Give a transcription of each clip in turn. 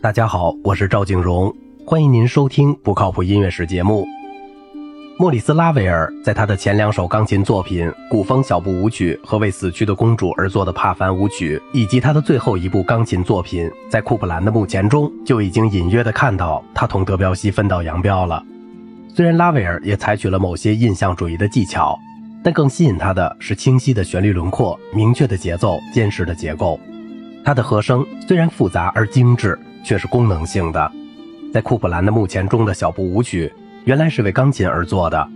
大家好，我是赵景荣，欢迎您收听不靠谱音乐史节目。莫里斯·拉威尔在他的前两首钢琴作品《古风小步舞曲》和为死去的公主而作的帕凡舞曲，以及他的最后一部钢琴作品在库普兰的墓前中，就已经隐约的看到他同德彪西分道扬镳了。虽然拉威尔也采取了某些印象主义的技巧，但更吸引他的是清晰的旋律轮廓、明确的节奏、坚实的结构。他的和声虽然复杂而精致，却是功能性的。在库普兰的墓前中的小步舞曲。原来是为钢琴而做的，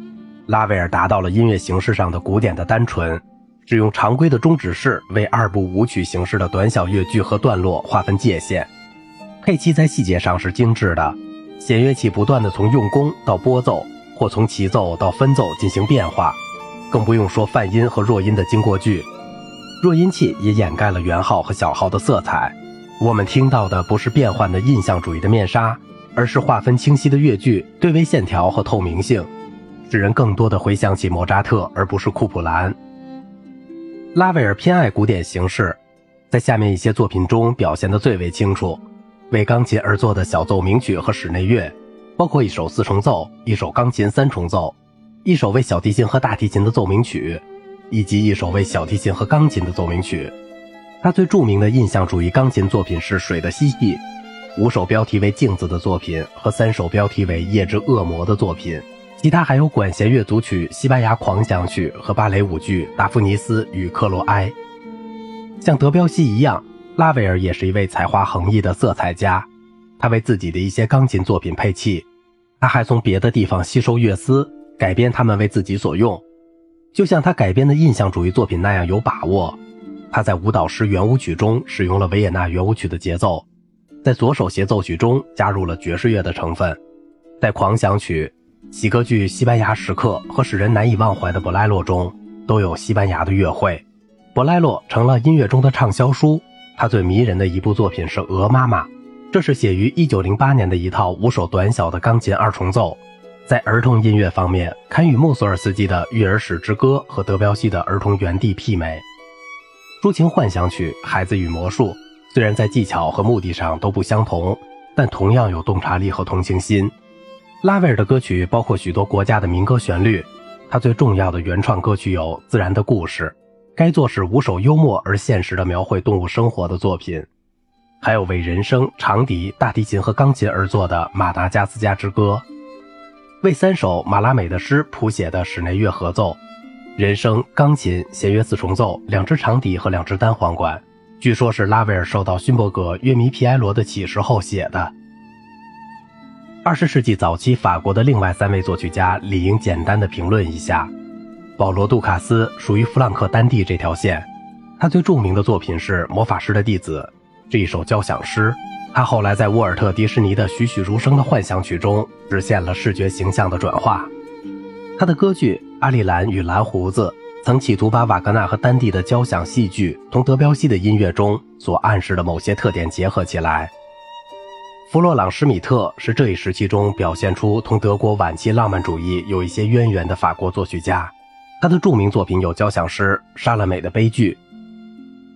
拉威尔达到了音乐形式上的古典的单纯，只用常规的中指式为二部舞曲形式的短小乐句和段落划分界限。配器在细节上是精致的，弦乐器不断的从用弓到拨奏，或从齐奏到分奏进行变化，更不用说泛音和弱音的经过句，弱音器也掩盖了圆号和小号的色彩。我们听到的不是变换的印象主义的面纱。而是划分清晰的乐句，对位线条和透明性，使人更多的回想起莫扎特，而不是库普兰。拉威尔偏爱古典形式，在下面一些作品中表现得最为清楚。为钢琴而作的小奏鸣曲和室内乐，包括一首四重奏、一首钢琴三重奏、一首为小提琴和大提琴的奏鸣曲，以及一首为小提琴和钢琴的奏鸣曲。他最著名的印象主义钢琴作品是《水的嬉戏》。五首标题为“镜子”的作品和三首标题为“夜之恶魔”的作品，其他还有管弦乐组曲《西班牙狂想曲》和芭蕾舞剧《达芙妮斯与克罗埃》。像德彪西一样，拉威尔也是一位才华横溢的色彩家。他为自己的一些钢琴作品配器，他还从别的地方吸收乐思，改编他们为自己所用，就像他改编的印象主义作品那样有把握。他在舞蹈诗圆舞曲中使用了维也纳圆舞曲的节奏。在左手协奏曲中加入了爵士乐的成分，在狂想曲、喜歌剧《西班牙时刻》和使人难以忘怀的《博莱洛》中都有西班牙的乐会，《博莱洛》成了音乐中的畅销书。他最迷人的一部作品是《鹅妈妈》，这是写于1908年的一套五首短小的钢琴二重奏，在儿童音乐方面堪与穆索尔斯基的《育儿史之歌》和德彪西的《儿童园地》媲美。抒情幻想曲《孩子与魔术》。虽然在技巧和目的上都不相同，但同样有洞察力和同情心。拉威尔的歌曲包括许多国家的民歌旋律，他最重要的原创歌曲有《自然的故事》，该作是五首幽默而现实的描绘动物生活的作品，还有为人声、长笛、大提琴和钢琴而作的《马达加斯加之歌》，为三首马拉美的诗谱写的室内乐合奏，人声、钢琴、弦乐四重奏，两只长笛和两只单簧管。据说，是拉威尔受到勋伯格乐迷皮埃罗的启示后写的。二十世纪早期，法国的另外三位作曲家理应简单的评论一下。保罗·杜卡斯属于弗朗克丹蒂这条线，他最著名的作品是《魔法师的弟子》这一首交响诗。他后来在沃尔特·迪士尼的栩栩如生的幻想曲中实现了视觉形象的转化。他的歌剧《阿丽兰与蓝胡子》。曾企图把瓦格纳和丹蒂的交响戏剧同德彪西的音乐中所暗示的某些特点结合起来。弗洛朗·施米特是这一时期中表现出同德国晚期浪漫主义有一些渊源的法国作曲家。他的著名作品有交响诗《莎乐美的悲剧》。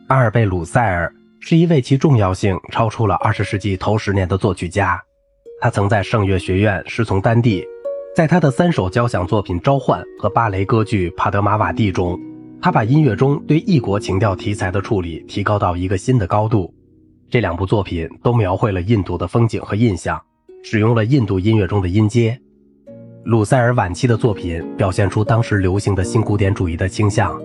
阿尔贝·鲁塞尔是一位其重要性超出了二十世纪头十年的作曲家。他曾在圣乐学院师从丹蒂。在他的三首交响作品《召唤》和芭蕾歌剧《帕德玛瓦蒂》中，他把音乐中对异国情调题材的处理提高到一个新的高度。这两部作品都描绘了印度的风景和印象，使用了印度音乐中的音阶。鲁塞尔晚期的作品表现出当时流行的新古典主义的倾向，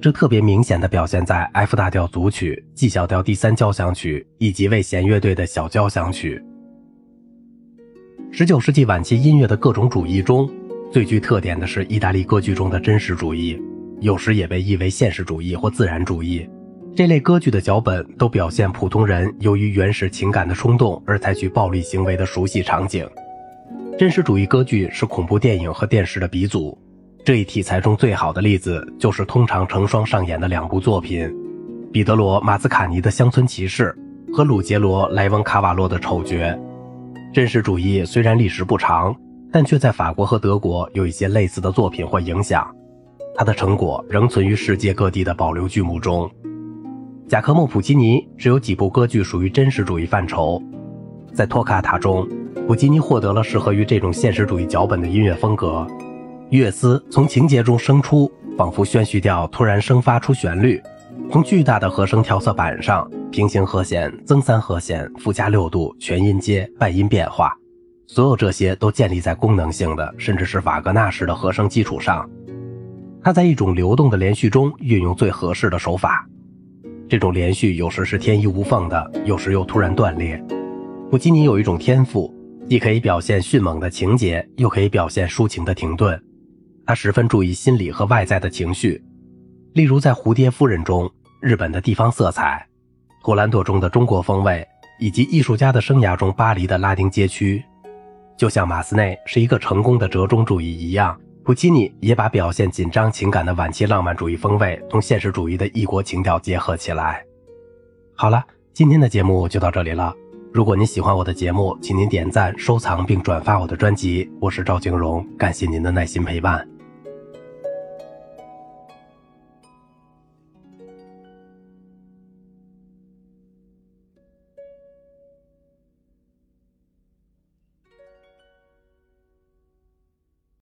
这特别明显的表现在 F 大调组曲、G 小调第三交响曲以及为弦乐队的小交响曲。十九世纪晚期音乐的各种主义中，最具特点的是意大利歌剧中的真实主义，有时也被译为现实主义或自然主义。这类歌剧的脚本都表现普通人由于原始情感的冲动而采取暴力行为的熟悉场景。真实主义歌剧是恐怖电影和电视的鼻祖。这一题材中最好的例子就是通常成双上演的两部作品：彼得罗·马斯卡尼的《乡村骑士》和鲁杰罗·莱翁卡瓦洛的《丑角》。真实主义虽然历史不长，但却在法国和德国有一些类似的作品或影响。它的成果仍存于世界各地的保留剧目中。贾科莫·普奇尼只有几部歌剧属于真实主义范畴，在托卡塔中，普吉尼获得了适合于这种现实主义脚本的音乐风格。乐思从情节中生出，仿佛宣叙调突然生发出旋律，从巨大的和声调色板上，平行和弦、增三和弦、附加六度、全音阶、半音变化，所有这些都建立在功能性的，甚至是瓦格纳式的和声基础上。他在一种流动的连续中运用最合适的手法，这种连续有时是天衣无缝的，有时又突然断裂。普吉尼有一种天赋，既可以表现迅猛的情节，又可以表现抒情的停顿。他十分注意心理和外在的情绪，例如在《蝴蝶夫人》中，日本的地方色彩；《图兰朵》中的中国风味，以及艺术家的生涯中巴黎的拉丁街区。就像马斯内是一个成功的折中主义一样。普契尼也把表现紧张情感的晚期浪漫主义风味同现实主义的异国情调结合起来。好了，今天的节目就到这里了。如果您喜欢我的节目，请您点赞、收藏并转发我的专辑。我是赵景荣，感谢您的耐心陪伴。